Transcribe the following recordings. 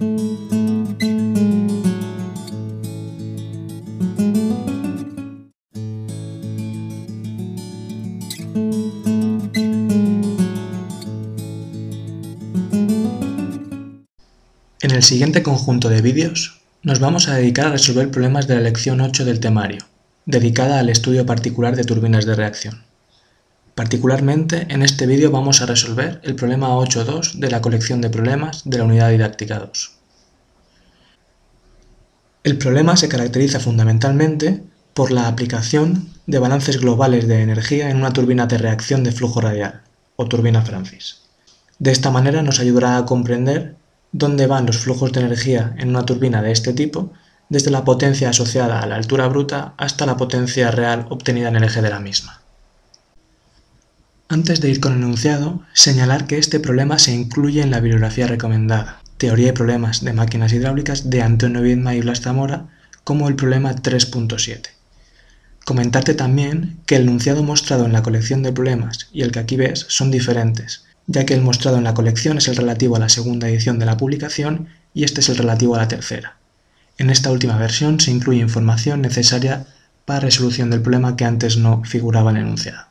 En el siguiente conjunto de vídeos nos vamos a dedicar a resolver problemas de la lección 8 del temario, dedicada al estudio particular de turbinas de reacción. Particularmente en este vídeo vamos a resolver el problema 8.2 de la colección de problemas de la unidad didáctica 2. El problema se caracteriza fundamentalmente por la aplicación de balances globales de energía en una turbina de reacción de flujo radial, o turbina Francis. De esta manera nos ayudará a comprender dónde van los flujos de energía en una turbina de este tipo, desde la potencia asociada a la altura bruta hasta la potencia real obtenida en el eje de la misma. Antes de ir con el enunciado, señalar que este problema se incluye en la bibliografía recomendada, Teoría y problemas de máquinas hidráulicas de Antonio Vidma y Blas Zamora, como el problema 3.7. Comentarte también que el enunciado mostrado en la colección de problemas y el que aquí ves son diferentes, ya que el mostrado en la colección es el relativo a la segunda edición de la publicación y este es el relativo a la tercera. En esta última versión se incluye información necesaria para resolución del problema que antes no figuraba en el enunciado.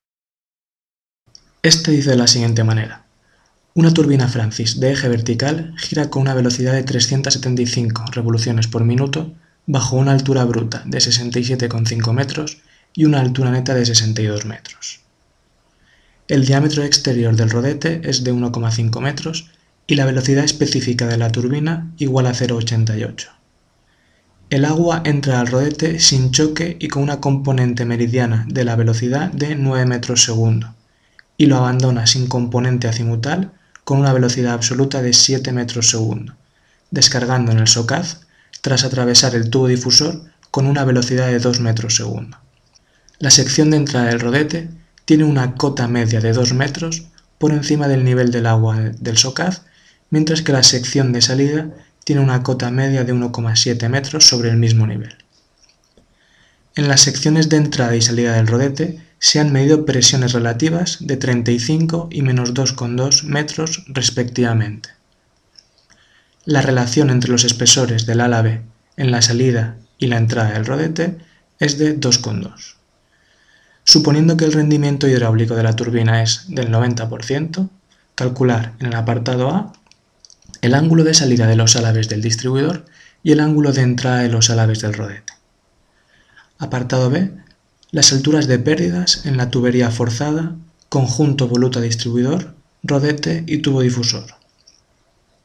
Este dice de la siguiente manera. Una turbina Francis de eje vertical gira con una velocidad de 375 revoluciones por minuto bajo una altura bruta de 67,5 metros y una altura neta de 62 metros. El diámetro exterior del rodete es de 1,5 metros y la velocidad específica de la turbina igual a 0,88. El agua entra al rodete sin choque y con una componente meridiana de la velocidad de 9 metros segundo y lo abandona sin componente azimutal con una velocidad absoluta de 7 metros segundo, descargando en el socaz tras atravesar el tubo difusor con una velocidad de 2 metros segundo. La sección de entrada del rodete tiene una cota media de 2 metros por encima del nivel del agua del Socaz, mientras que la sección de salida tiene una cota media de 1,7 metros sobre el mismo nivel. En las secciones de entrada y salida del rodete se han medido presiones relativas de 35 y menos 2,2 metros respectivamente. La relación entre los espesores del ala B en la salida y la entrada del rodete es de 2,2. Suponiendo que el rendimiento hidráulico de la turbina es del 90%, calcular en el apartado A el ángulo de salida de los álabes del distribuidor y el ángulo de entrada de los álabes del rodete. Apartado B, las alturas de pérdidas en la tubería forzada, conjunto voluta distribuidor, rodete y tubo difusor.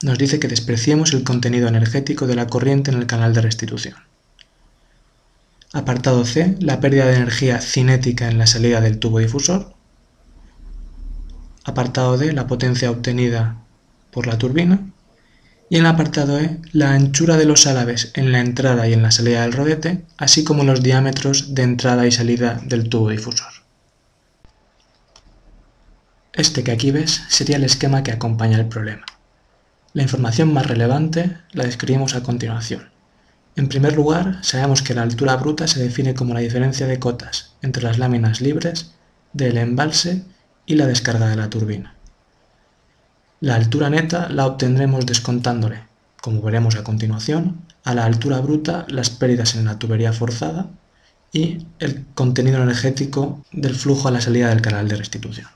Nos dice que despreciemos el contenido energético de la corriente en el canal de restitución. Apartado C, la pérdida de energía cinética en la salida del tubo difusor. Apartado D, la potencia obtenida por la turbina. Y en el apartado E, la anchura de los álabes en la entrada y en la salida del rodete, así como los diámetros de entrada y salida del tubo difusor. Este que aquí ves sería el esquema que acompaña el problema. La información más relevante la describimos a continuación. En primer lugar, sabemos que la altura bruta se define como la diferencia de cotas entre las láminas libres del embalse y la descarga de la turbina. La altura neta la obtendremos descontándole, como veremos a continuación, a la altura bruta las pérdidas en la tubería forzada y el contenido energético del flujo a la salida del canal de restitución.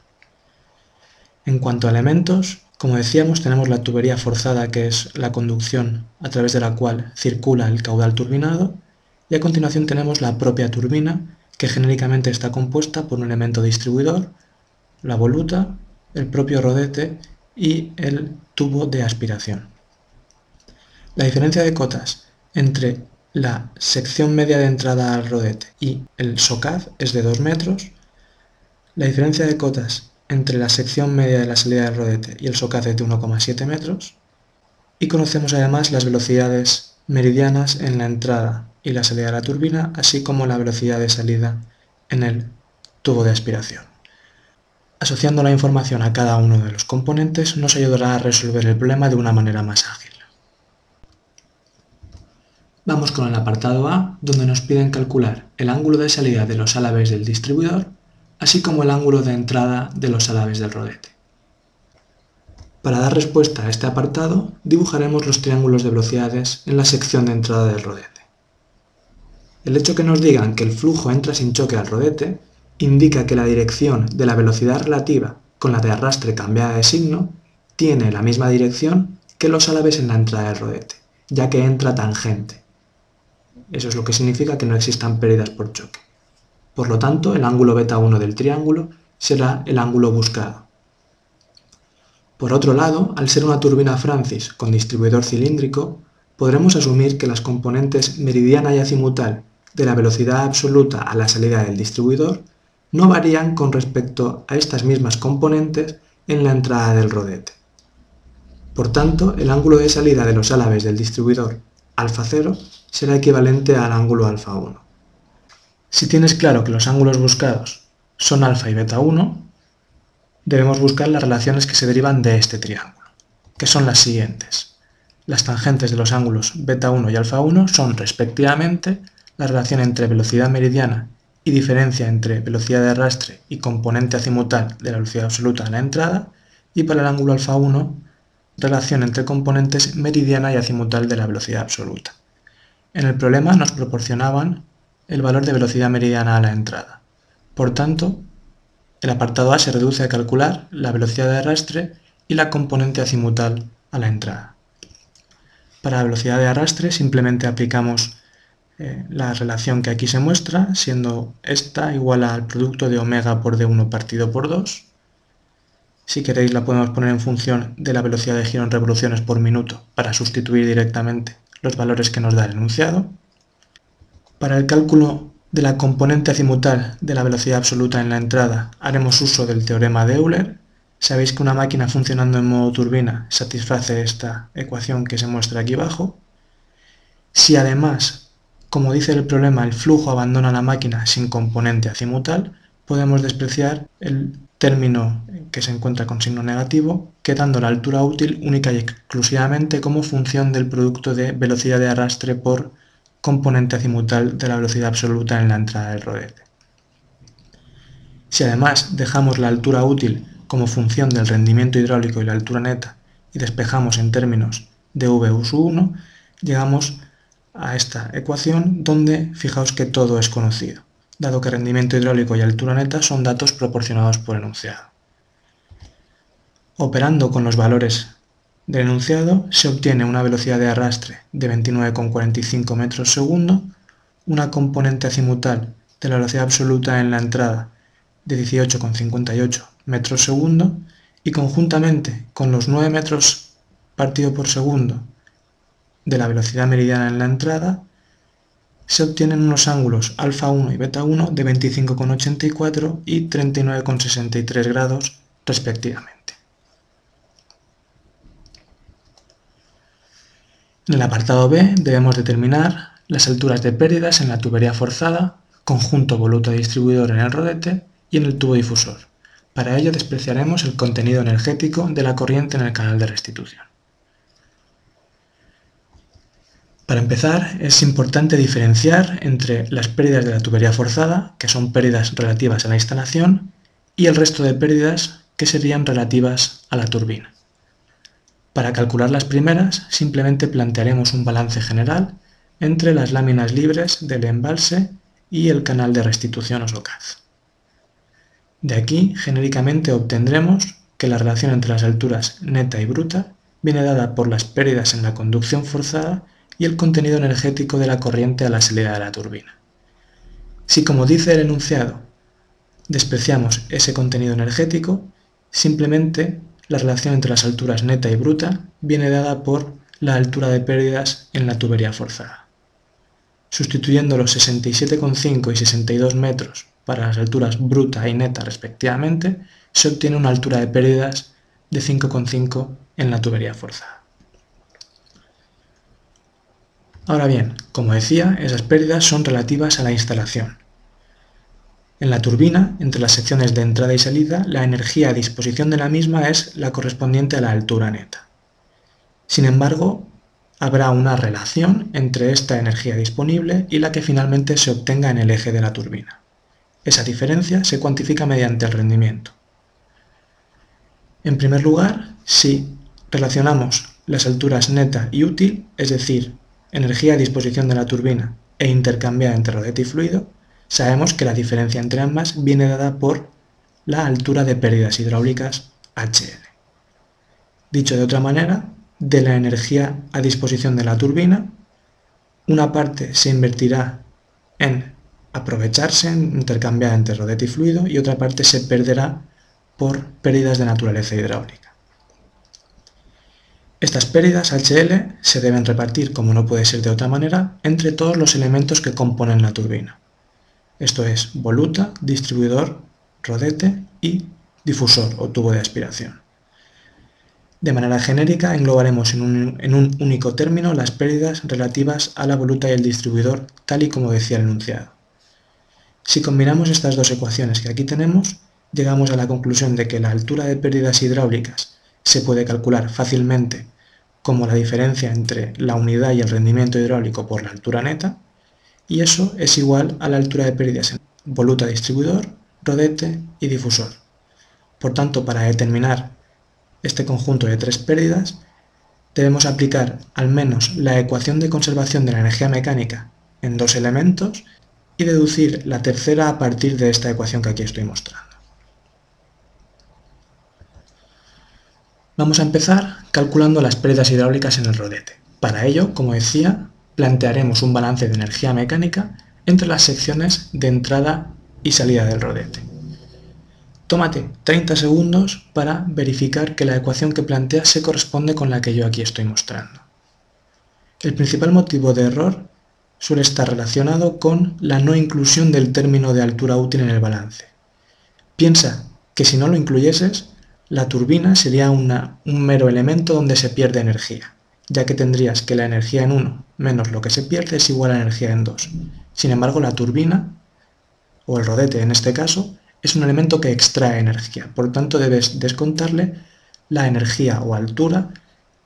En cuanto a elementos, como decíamos, tenemos la tubería forzada, que es la conducción a través de la cual circula el caudal turbinado, y a continuación tenemos la propia turbina, que genéricamente está compuesta por un elemento distribuidor, la voluta, el propio rodete y el tubo de aspiración. La diferencia de cotas entre la sección media de entrada al rodete y el socaz es de 2 metros. La diferencia de cotas entre la sección media de la salida del rodete y el socate de 1,7 metros y conocemos además las velocidades meridianas en la entrada y la salida de la turbina, así como la velocidad de salida en el tubo de aspiración. Asociando la información a cada uno de los componentes nos ayudará a resolver el problema de una manera más ágil. Vamos con el apartado A, donde nos piden calcular el ángulo de salida de los álabes del distribuidor así como el ángulo de entrada de los álabes del rodete. Para dar respuesta a este apartado, dibujaremos los triángulos de velocidades en la sección de entrada del rodete. El hecho que nos digan que el flujo entra sin choque al rodete indica que la dirección de la velocidad relativa con la de arrastre cambiada de signo tiene la misma dirección que los álabes en la entrada del rodete, ya que entra tangente. Eso es lo que significa que no existan pérdidas por choque. Por lo tanto, el ángulo beta 1 del triángulo será el ángulo buscado. Por otro lado, al ser una turbina Francis con distribuidor cilíndrico, podremos asumir que las componentes meridiana y azimutal de la velocidad absoluta a la salida del distribuidor no varían con respecto a estas mismas componentes en la entrada del rodete. Por tanto, el ángulo de salida de los álabes del distribuidor alfa 0 será equivalente al ángulo alfa 1. Si tienes claro que los ángulos buscados son alfa y beta 1, debemos buscar las relaciones que se derivan de este triángulo, que son las siguientes. Las tangentes de los ángulos beta 1 y alfa 1 son respectivamente la relación entre velocidad meridiana y diferencia entre velocidad de arrastre y componente azimutal de la velocidad absoluta de la entrada, y para el ángulo alfa 1, relación entre componentes meridiana y azimutal de la velocidad absoluta. En el problema nos proporcionaban el valor de velocidad meridiana a la entrada. Por tanto, el apartado A se reduce a calcular la velocidad de arrastre y la componente azimutal a la entrada. Para la velocidad de arrastre simplemente aplicamos eh, la relación que aquí se muestra, siendo esta igual al producto de omega por d1 partido por 2. Si queréis la podemos poner en función de la velocidad de giro en revoluciones por minuto para sustituir directamente los valores que nos da el enunciado. Para el cálculo de la componente azimutal de la velocidad absoluta en la entrada haremos uso del teorema de Euler. Sabéis que una máquina funcionando en modo turbina satisface esta ecuación que se muestra aquí abajo. Si además, como dice el problema, el flujo abandona la máquina sin componente azimutal, podemos despreciar el término que se encuentra con signo negativo, quedando la altura útil única y exclusivamente como función del producto de velocidad de arrastre por componente azimutal de la velocidad absoluta en la entrada del rodete. Si además dejamos la altura útil como función del rendimiento hidráulico y la altura neta y despejamos en términos de V 1, llegamos a esta ecuación donde fijaos que todo es conocido, dado que rendimiento hidráulico y altura neta son datos proporcionados por enunciado. Operando con los valores del enunciado se obtiene una velocidad de arrastre de 29,45 metros segundo, una componente azimutal de la velocidad absoluta en la entrada de 18,58 metros segundo y conjuntamente con los 9 metros partido por segundo de la velocidad meridiana en la entrada, se obtienen unos ángulos alfa 1 y beta 1 de 25,84 y 39,63 grados respectivamente. En el apartado B debemos determinar las alturas de pérdidas en la tubería forzada, conjunto voluta distribuidor en el rodete y en el tubo difusor. Para ello despreciaremos el contenido energético de la corriente en el canal de restitución. Para empezar, es importante diferenciar entre las pérdidas de la tubería forzada, que son pérdidas relativas a la instalación, y el resto de pérdidas que serían relativas a la turbina. Para calcular las primeras, simplemente plantearemos un balance general entre las láminas libres del embalse y el canal de restitución o SOCAZ. De aquí, genéricamente obtendremos que la relación entre las alturas neta y bruta viene dada por las pérdidas en la conducción forzada y el contenido energético de la corriente a la salida de la turbina. Si, como dice el enunciado, despreciamos ese contenido energético, simplemente la relación entre las alturas neta y bruta viene dada por la altura de pérdidas en la tubería forzada. Sustituyendo los 67,5 y 62 metros para las alturas bruta y neta respectivamente, se obtiene una altura de pérdidas de 5,5 en la tubería forzada. Ahora bien, como decía, esas pérdidas son relativas a la instalación, en la turbina, entre las secciones de entrada y salida, la energía a disposición de la misma es la correspondiente a la altura neta. Sin embargo, habrá una relación entre esta energía disponible y la que finalmente se obtenga en el eje de la turbina. Esa diferencia se cuantifica mediante el rendimiento. En primer lugar, si relacionamos las alturas neta y útil, es decir, energía a disposición de la turbina e intercambiada entre rodete y fluido, sabemos que la diferencia entre ambas viene dada por la altura de pérdidas hidráulicas HL. Dicho de otra manera, de la energía a disposición de la turbina, una parte se invertirá en aprovecharse, en intercambiar entre rodete y fluido, y otra parte se perderá por pérdidas de naturaleza hidráulica. Estas pérdidas HL se deben repartir, como no puede ser de otra manera, entre todos los elementos que componen la turbina. Esto es voluta, distribuidor, rodete y difusor o tubo de aspiración. De manera genérica englobaremos en un, en un, único término las pérdidas relativas a la voluta y el distribuidor, tal y como decía el enunciado. Si combinamos estas dos ecuaciones que aquí tenemos, llegamos a la conclusión de que la altura de pérdidas hidráulicas se puede calcular fácilmente como la diferencia entre la unidad y el rendimiento hidráulico por la altura neta, y eso es igual a la altura de pérdidas en voluta distribuidor, rodete y difusor. Por tanto, para determinar este conjunto de tres pérdidas, debemos aplicar al menos la ecuación de conservación de la energía mecánica en dos elementos y deducir la tercera a partir de esta ecuación que aquí estoy mostrando. Vamos a empezar calculando las pérdidas hidráulicas en el rodete. Para ello, como decía, plantearemos un balance de energía mecánica entre las secciones de entrada y salida del rodete. Tómate 30 segundos para verificar que la ecuación que planteas se corresponde con la que yo aquí estoy mostrando. El principal motivo de error suele estar relacionado con la no inclusión del término de altura útil en el balance. Piensa que si no lo incluyeses, la turbina sería un mero elemento donde se pierde energía, ya que tendrías que la energía en 1 menos lo que se pierde es igual a energía en 2. Sin embargo, la turbina, o el rodete en este caso, es un elemento que extrae energía, por tanto debes descontarle la energía o altura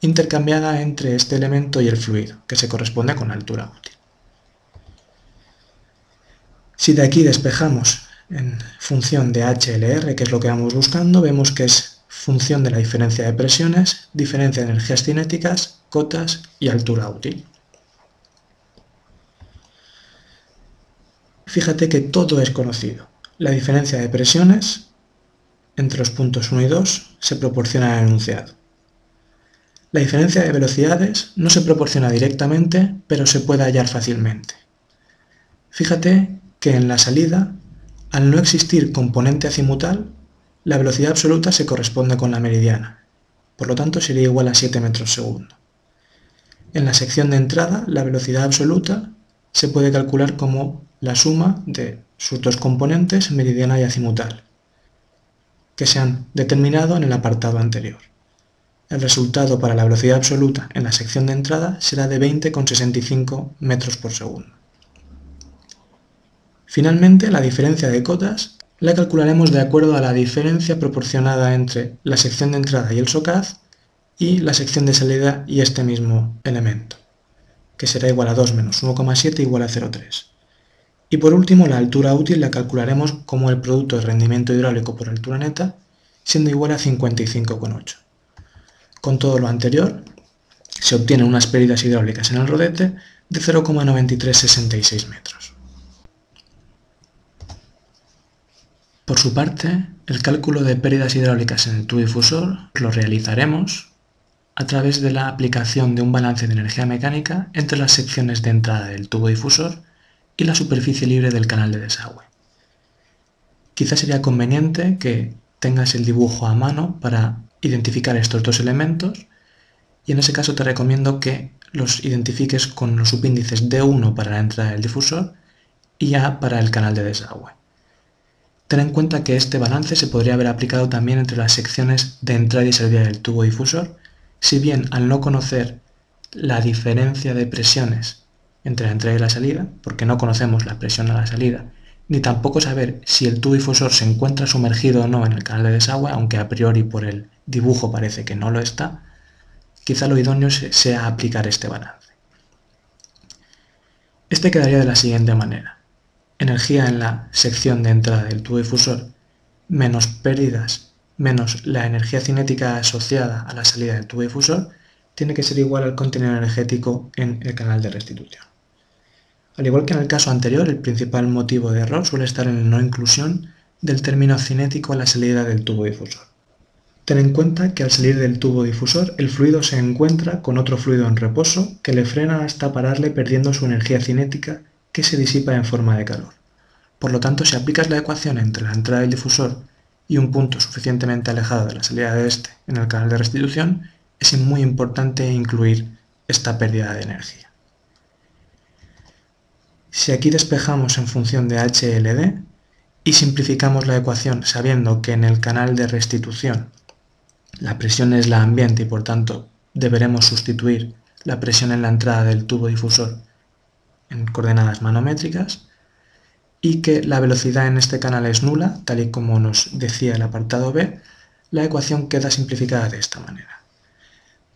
intercambiada entre este elemento y el fluido, que se corresponde con la altura útil. Si de aquí despejamos en función de HLR, que es lo que vamos buscando, vemos que es función de la diferencia de presiones, diferencia de energías cinéticas, cotas y altura útil. Fíjate que todo es conocido. La diferencia de presiones entre los puntos 1 y 2 se proporciona en el enunciado. La diferencia de velocidades no se proporciona directamente, pero se puede hallar fácilmente. Fíjate que en la salida, al no existir componente azimutal, la velocidad absoluta se corresponde con la meridiana, por lo tanto sería igual a 7 metros segundo. En la sección de entrada, la velocidad absoluta se puede calcular como la suma de sus dos componentes, meridiana y azimutal, que se han determinado en el apartado anterior. El resultado para la velocidad absoluta en la sección de entrada será de 20,65 metros por segundo. Finalmente, la diferencia de cotas la calcularemos de acuerdo a la diferencia proporcionada entre la sección de entrada y el SOCAZ y la sección de salida y este mismo elemento, que será igual a 2 menos 1,7 igual a 0,3. Y por último, la altura útil la calcularemos como el producto de rendimiento hidráulico por altura neta, siendo igual a 55,8. Con todo lo anterior, se obtienen unas pérdidas hidráulicas en el rodete de 0,9366 metros. Por su parte, el cálculo de pérdidas hidráulicas en el tubo difusor lo realizaremos a través de la aplicación de un balance de energía mecánica entre las secciones de entrada del tubo difusor y la superficie libre del canal de desagüe. Quizás sería conveniente que tengas el dibujo a mano para identificar estos dos elementos y en ese caso te recomiendo que los identifiques con los subíndices D1 para la entrada del difusor y A para el canal de desagüe. Ten en cuenta que este balance se podría haber aplicado también entre las secciones de entrada y salida del tubo difusor, si bien al no conocer la diferencia de presiones entre la entrada y la salida, porque no conocemos la presión a la salida, ni tampoco saber si el tubo difusor se encuentra sumergido o no en el canal de desagüe, aunque a priori por el dibujo parece que no lo está, quizá lo idóneo sea aplicar este balance. Este quedaría de la siguiente manera. Energía en la sección de entrada del tubo difusor menos pérdidas menos la energía cinética asociada a la salida del tubo difusor tiene que ser igual al contenido energético en el canal de restitución. Al igual que en el caso anterior, el principal motivo de error suele estar en la no inclusión del término cinético a la salida del tubo difusor. Ten en cuenta que al salir del tubo difusor el fluido se encuentra con otro fluido en reposo que le frena hasta pararle perdiendo su energía cinética que se disipa en forma de calor. Por lo tanto, si aplicas la ecuación entre la entrada del difusor y un punto suficientemente alejado de la salida de este en el canal de restitución, es muy importante incluir esta pérdida de energía. Si aquí despejamos en función de HLD y simplificamos la ecuación sabiendo que en el canal de restitución la presión es la ambiente y por tanto deberemos sustituir la presión en la entrada del tubo difusor en coordenadas manométricas, y que la velocidad en este canal es nula, tal y como nos decía el apartado B, la ecuación queda simplificada de esta manera.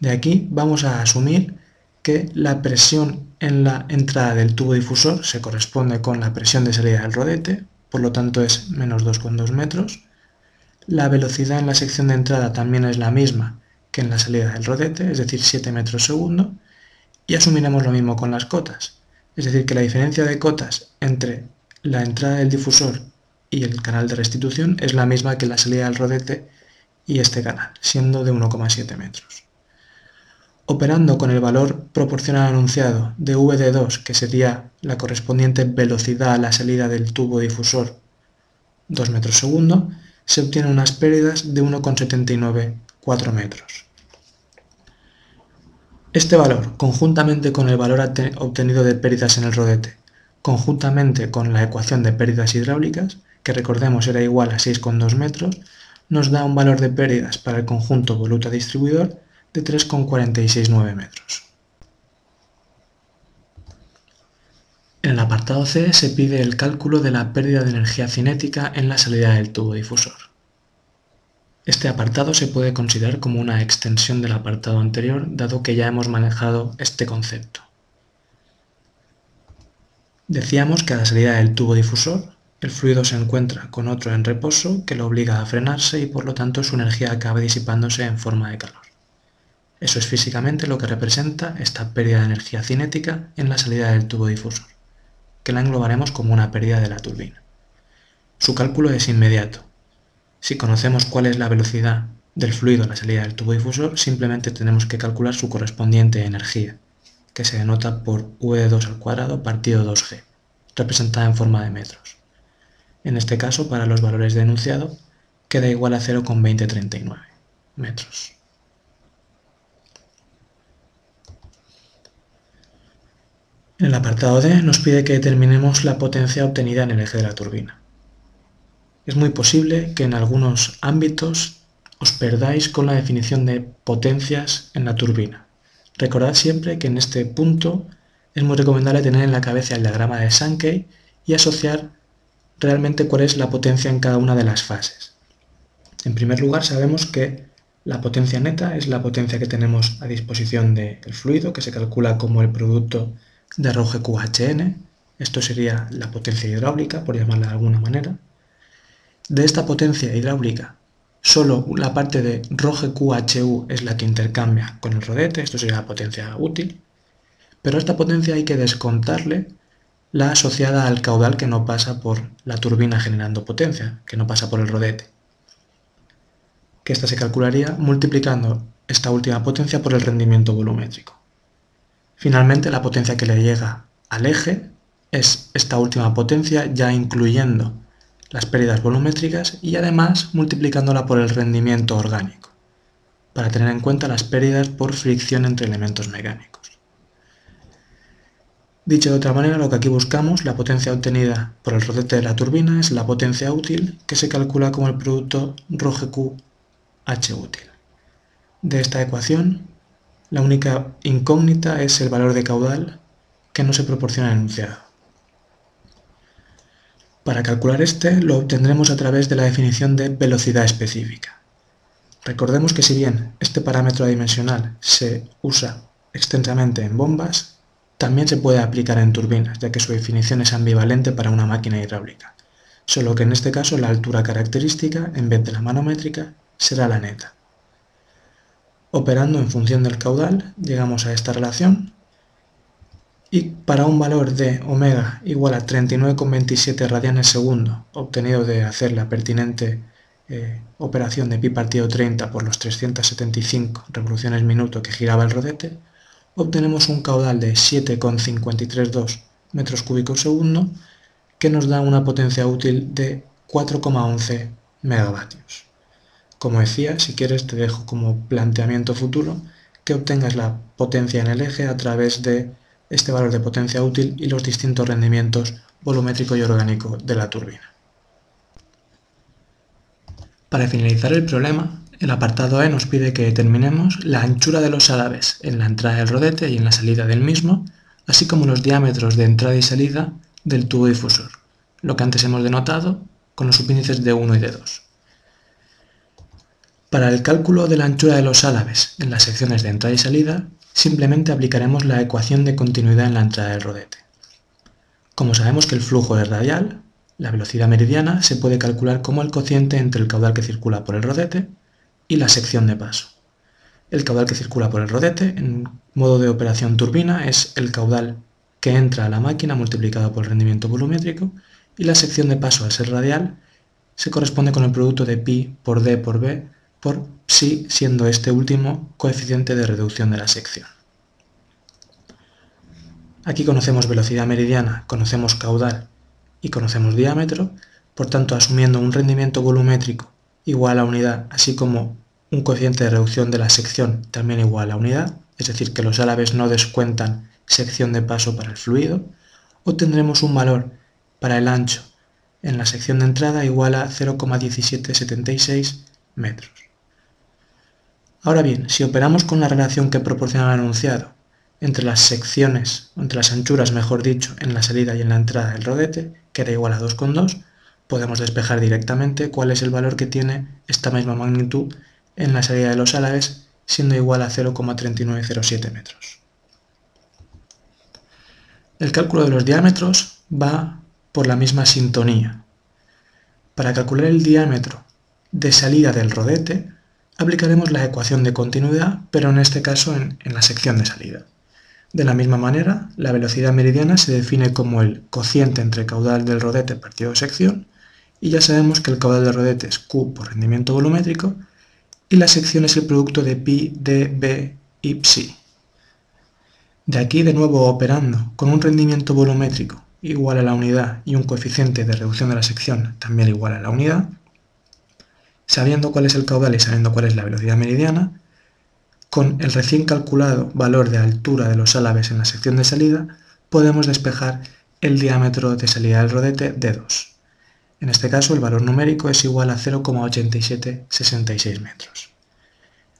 De aquí vamos a asumir que la presión en la entrada del tubo difusor se corresponde con la presión de salida del rodete, por lo tanto es menos 2,2 metros. La velocidad en la sección de entrada también es la misma que en la salida del rodete, es decir, 7 metros segundo, y asumiremos lo mismo con las cotas. Es decir, que la diferencia de cotas entre la entrada del difusor y el canal de restitución es la misma que la salida del rodete y este canal, siendo de 1,7 metros. Operando con el valor proporcional anunciado de VD2, que sería la correspondiente velocidad a la salida del tubo difusor 2 metros segundo, se obtienen unas pérdidas de 1,794 metros. Este valor, conjuntamente con el valor obtenido de pérdidas en el rodete conjuntamente con la ecuación de pérdidas hidráulicas, que recordemos era igual a 6,2 metros, nos da un valor de pérdidas para el conjunto voluta distribuidor de 3,469 metros. En el apartado C se pide el cálculo de la pérdida de energía cinética en la salida del tubo difusor. Este apartado se puede considerar como una extensión del apartado anterior, dado que ya hemos manejado este concepto. Decíamos que a la salida del tubo difusor, el fluido se encuentra con otro en reposo que lo obliga a frenarse y por lo tanto su energía acaba disipándose en forma de calor. Eso es físicamente lo que representa esta pérdida de energía cinética en la salida del tubo difusor, que la englobaremos como una pérdida de la turbina. Su cálculo es inmediato. Si conocemos cuál es la velocidad del fluido en la salida del tubo difusor, simplemente tenemos que calcular su correspondiente energía, que se denota por V2 al cuadrado partido 2G, representada en forma de metros. En este caso, para los valores de enunciado, queda igual a 0,2039 metros. En el apartado D nos pide que determinemos la potencia obtenida en el eje de la turbina. Es muy posible que en algunos ámbitos os perdáis con la definición de potencias en la turbina. Recordad siempre que en este punto es muy recomendable tener en la cabeza el diagrama de Sankey y asociar realmente cuál es la potencia en cada una de las fases. En primer lugar sabemos que la potencia neta es la potencia que tenemos a disposición del fluido, que se calcula como el producto de Roge QHN. Esto sería la potencia hidráulica, por llamarla de alguna manera. De esta potencia hidráulica Solo la parte de roje QHU es la que intercambia con el rodete, esto sería la potencia útil, pero a esta potencia hay que descontarle la asociada al caudal que no pasa por la turbina generando potencia, que no pasa por el rodete. Que esta se calcularía multiplicando esta última potencia por el rendimiento volumétrico. Finalmente la potencia que le llega al eje es esta última potencia ya incluyendo las pérdidas volumétricas y además multiplicándola por el rendimiento orgánico, para tener en cuenta las pérdidas por fricción entre elementos mecánicos. Dicho de otra manera, lo que aquí buscamos, la potencia obtenida por el rodete de la turbina, es la potencia útil, que se calcula como el producto ROGQ H útil. De esta ecuación, la única incógnita es el valor de caudal que no se proporciona en enunciado. Para calcular este lo obtendremos a través de la definición de velocidad específica. Recordemos que si bien este parámetro adimensional se usa extensamente en bombas, también se puede aplicar en turbinas, ya que su definición es ambivalente para una máquina hidráulica, solo que en este caso la altura característica, en vez de la manométrica, será la neta. Operando en función del caudal, llegamos a esta relación y para un valor de omega igual a 39,27 radianes segundo, obtenido de hacer la pertinente eh, operación de pi partido 30 por los 375 revoluciones minuto que giraba el rodete, obtenemos un caudal de 7,532 metros cúbicos segundo que nos da una potencia útil de 4,11 megavatios. Como decía, si quieres te dejo como planteamiento futuro que obtengas la potencia en el eje a través de este valor de potencia útil y los distintos rendimientos volumétrico y orgánico de la turbina. Para finalizar el problema, el apartado E nos pide que determinemos la anchura de los álabes en la entrada del rodete y en la salida del mismo, así como los diámetros de entrada y salida del tubo difusor, lo que antes hemos denotado con los subíndices de 1 y de 2. Para el cálculo de la anchura de los álabes en las secciones de entrada y salida, simplemente aplicaremos la ecuación de continuidad en la entrada del rodete. Como sabemos que el flujo es radial, la velocidad meridiana se puede calcular como el cociente entre el caudal que circula por el rodete y la sección de paso. El caudal que circula por el rodete en modo de operación turbina es el caudal que entra a la máquina multiplicado por el rendimiento volumétrico y la sección de paso al ser radial se corresponde con el producto de pi por d por b por psi siendo este último coeficiente de reducción de la sección. Aquí conocemos velocidad meridiana, conocemos caudal y conocemos diámetro, por tanto asumiendo un rendimiento volumétrico igual a unidad, así como un coeficiente de reducción de la sección también igual a unidad, es decir, que los álabes no descuentan sección de paso para el fluido, obtendremos un valor para el ancho en la sección de entrada igual a 0,1776 metros. Ahora bien, si operamos con la relación que proporciona el enunciado entre las secciones, entre las anchuras, mejor dicho, en la salida y en la entrada del rodete, que era igual a 2,2, podemos despejar directamente cuál es el valor que tiene esta misma magnitud en la salida de los álabes, siendo igual a 0,3907 metros. El cálculo de los diámetros va por la misma sintonía. Para calcular el diámetro de salida del rodete, aplicaremos la ecuación de continuidad, pero en este caso en, la sección de salida. De la misma manera, la velocidad meridiana se define como el cociente entre caudal del rodete partido sección, y ya sabemos que el caudal del rodete es Q por rendimiento volumétrico, y la sección es el producto de pi, d, b y psi. De aquí de nuevo operando con un rendimiento volumétrico igual a la unidad y un coeficiente de reducción de la sección también igual a la unidad, sabiendo cuál es el caudal y sabiendo cuál es la velocidad meridiana, con el recién calculado valor de altura de los álabes en la sección de salida, podemos despejar el diámetro de salida del rodete de 2. En este caso el valor numérico es igual a 0,8766 metros.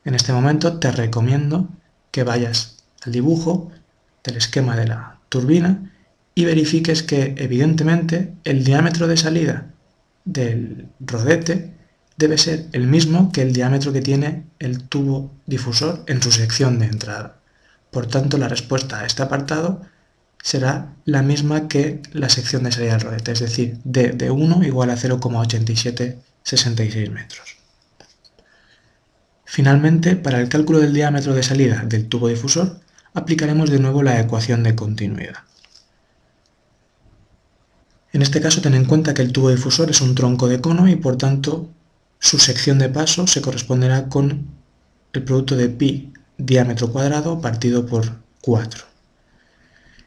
En este momento te recomiendo que vayas al dibujo del esquema de la turbina y verifiques que evidentemente el diámetro de salida del rodete debe ser el mismo que el diámetro que tiene el tubo difusor en su sección de entrada. Por tanto, la respuesta a este apartado será la misma que la sección de salida del rodete, es decir, d de 1 igual a 0,8766 metros. Finalmente, para el cálculo del diámetro de salida del tubo difusor, aplicaremos de nuevo la ecuación de continuidad. En este caso ten en cuenta que el tubo difusor es un tronco de cono y por tanto su sección de paso se corresponderá con el producto de pi diámetro cuadrado partido por 4.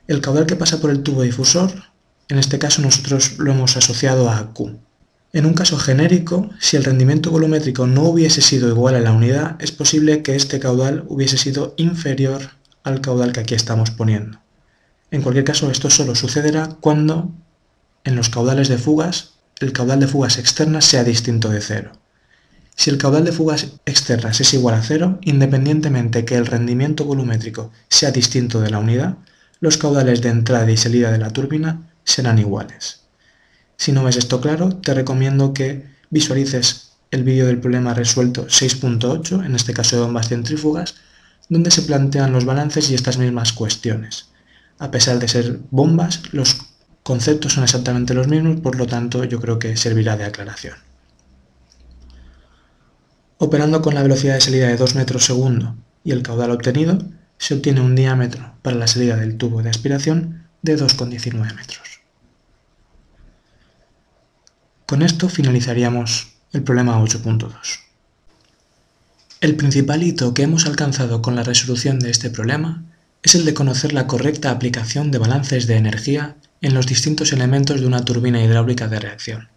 El caudal que pasa por el tubo difusor, en este caso nosotros lo hemos asociado a Q. En un caso genérico, si el rendimiento volumétrico no hubiese sido igual a la unidad, es posible que este caudal hubiese sido inferior al caudal que aquí estamos poniendo. En cualquier caso, esto solo sucederá cuando en los caudales de fugas el caudal de fugas externas sea distinto de cero. Si el caudal de fugas externas es igual a cero, independientemente que el rendimiento volumétrico sea distinto de la unidad, los caudales de entrada y salida de la turbina serán iguales. Si no ves esto claro, te recomiendo que visualices el vídeo del problema resuelto 6.8, en este caso de bombas centrífugas, donde se plantean los balances y estas mismas cuestiones. A pesar de ser bombas, los conceptos son exactamente los mismos, por lo tanto yo creo que servirá de aclaración. Operando con la velocidad de salida de 2 metros segundo y el caudal obtenido, se obtiene un diámetro para la salida del tubo de aspiración de 2,19 metros. Con esto finalizaríamos el problema 8.2. El principal hito que hemos alcanzado con la resolución de este problema es el de conocer la correcta aplicación de balances de energía en los distintos elementos de una turbina hidráulica de reacción.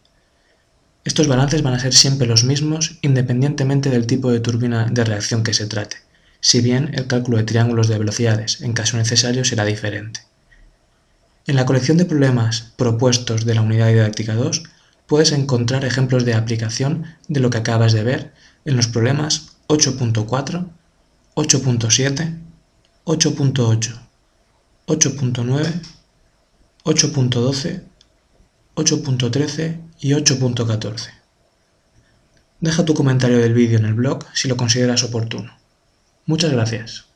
Estos balances van a ser siempre los mismos independientemente del tipo de turbina de reacción que se trate, si bien el cálculo de triángulos de velocidades en caso necesario será diferente. En la colección de problemas propuestos de la unidad didáctica 2 puedes encontrar ejemplos de aplicación de lo que acabas de ver en los problemas 8.4, 8.7, 8.8, 8.9, 8.12, 8.13 y 8.14. Deja tu comentario del vídeo en el blog si lo consideras oportuno. Muchas gracias.